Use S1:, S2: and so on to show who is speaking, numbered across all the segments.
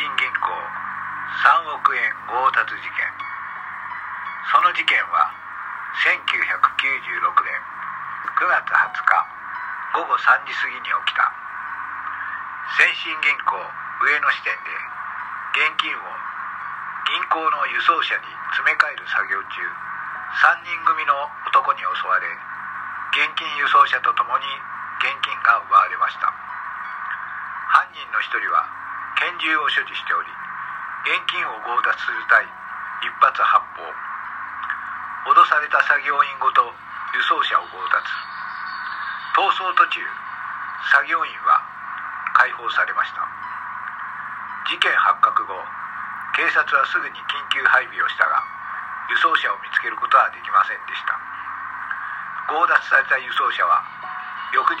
S1: 進銀行3億円強奪事件。その事件は1996年9月20日午後3時過ぎに起きた。先進銀行上野支店で現金を銀行の輸送車に詰め替える作業中3人組の男に襲われ現金輸送車とともに現金が奪われました。犯人の一人は拳銃を所持しており現金を強奪する際一発発砲。脅された作業員ごと輸送車を強奪。逃走途中作業員は解放されました。事件発覚後警察はすぐに緊急配備をしたが輸送車を見つけることはできませんでした。強奪された輸送車は翌日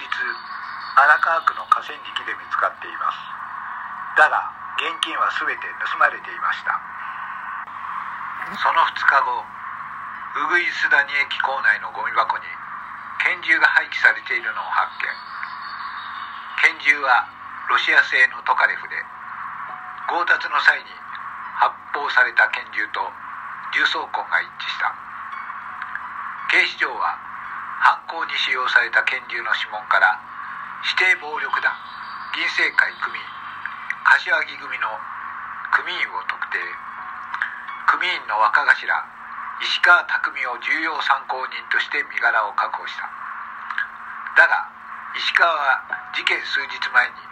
S1: 荒川区の河川敷で見つかっています。だが現金は全て盗まれていました。その2日後ウグイス谷駅構内のゴミ箱に拳銃が廃棄されているのを発見。拳銃はロシア製のトカレフで強奪の際に発砲された拳銃と重装痕が一致した。警視庁は犯行に使用された拳銃の指紋から指定暴力団銀星会組員柏木組の組員を特定。組員の若頭石川匠を重要参考人として身柄を確保した。だが石川は事件数日前に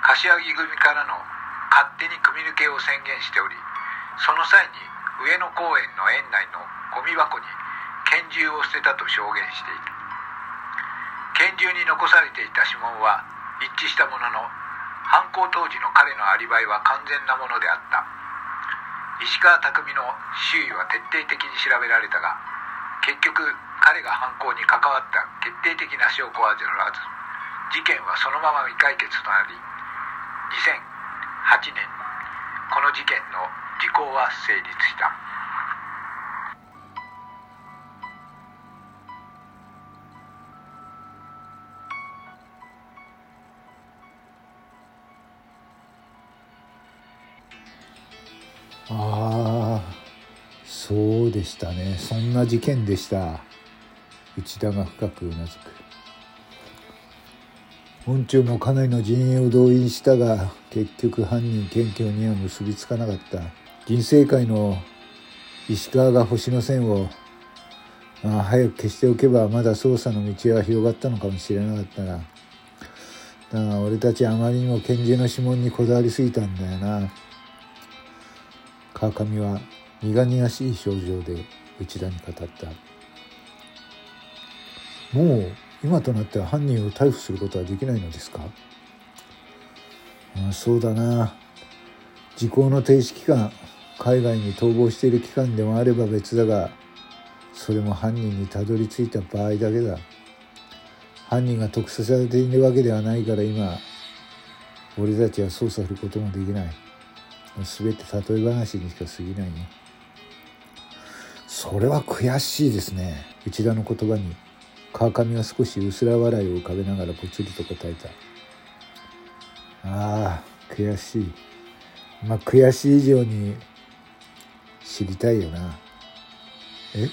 S1: 柏木組からの勝手に組み抜けを宣言しておりその際に上野公園の園内のゴミ箱に拳銃を捨てたと証言している。拳銃に残されていた指紋は一致したものの犯行当時の彼のアリバイは完全なものであった。石川匠の周囲は徹底的に調べられたが結局彼が犯行に関わった決定的な証拠はゼロらず事件はそのまま未解決となり2008年この事件の時効は成立した。
S2: ああそうでしたね。そんな事件でした。内田が深くうなずく。本中もかなりの人員を動員したが結局犯人検挙には結びつかなかった。銀星会の石川が星の線をああ早く消しておけばまだ捜査の道は広がったのかもしれなかったなだが俺たちあまりにも拳銃の指紋にこだわりすぎたんだよな。川上は苦々しい表情で内田に語った。もう今となっては犯人を逮捕することはできないのですか？あそうだな。時効の停止期間海外に逃亡している期間でもあれば別だがそれも犯人にたどり着いた場合だけだ。犯人が特定されているわけではないから今俺たちは捜査することもできない。全て例え話にしか過ぎないね。それは悔しいですね。内田の言葉に川上は少し薄ら笑いを浮かべながらぽつりと答えた。ああ悔しい。まあ悔しい以上に知りたいよな。え？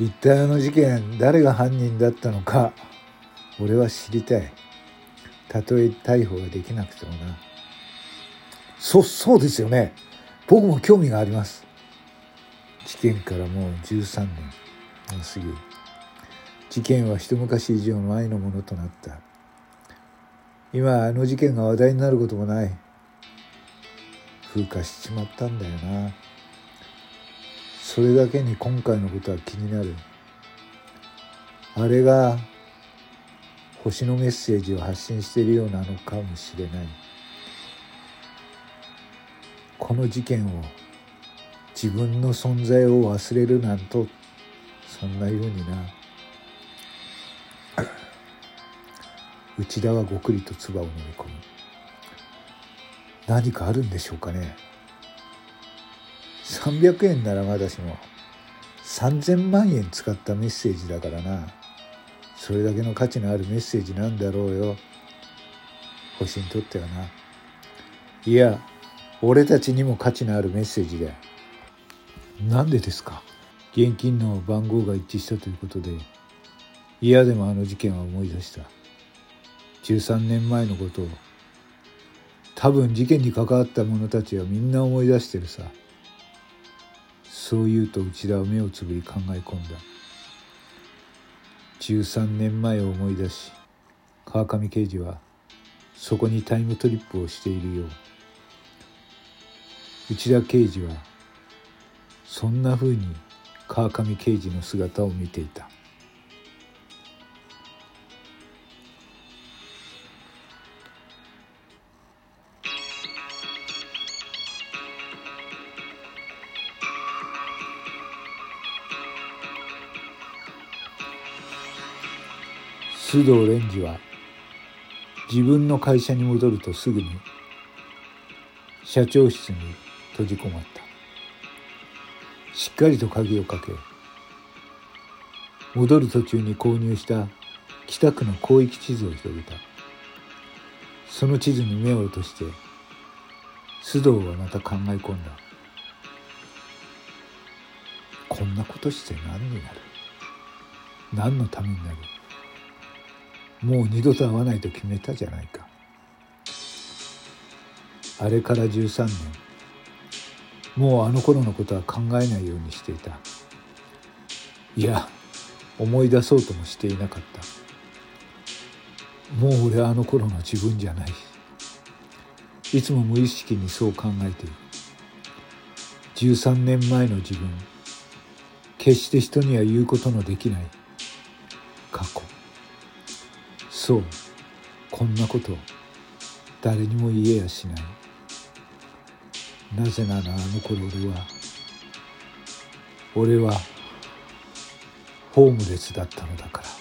S2: 一体あの事件誰が犯人だったのか俺は知りたい。たとえ逮捕ができなくてもな。そそうですよね。僕も興味があります。事件からもう13年が過ぎ事件は一昔以上前のものとなった。今あの事件が話題になることもない。風化しちまったんだよな。それだけに今回のことは気になる。あれが星のメッセージを発信しているようなのかもしれない。この事件を自分の存在を忘れるなんとそんなようにな。内田はごくりと唾を飲み込む。何かあるんでしょうかね。300円ならまだしも3000万円使ったメッセージだからな。それだけの価値のあるメッセージなんだろうよ。星にとってはな。いや俺たちにも価値のあるメッセージだなんでですか？現金の番号が一致したということで。嫌でもあの事件は思い出した。13年前のことを。多分事件に関わった者たちはみんな思い出してるさ。そう言うと内田は目をつぶり考え込んだ。13年前を思い出し川上刑事はそこにタイムトリップをしているよう内田刑事はそんなふうに川上刑事の姿を見ていた。須藤蓮司は自分の会社に戻るとすぐに社長室に閉じこもった。しっかりと鍵をかけ戻る途中に購入した北区の広域地図を広げた。その地図に目を落として須藤はまた考え込んだ。こんなことして何になる？何のためになる？もう二度と会わないと決めたじゃないか。あれから13年。もうあの頃のことは考えないようにしていた。いや思い出そうともしていなかった。もう俺はあの頃の自分じゃない。いつも無意識にそう考えている。13年前の自分。決して人には言うことのできない。過去。そう。こんなこと。誰にも言えやしない。なぜならあの頃俺は俺はホームレスだったのだから。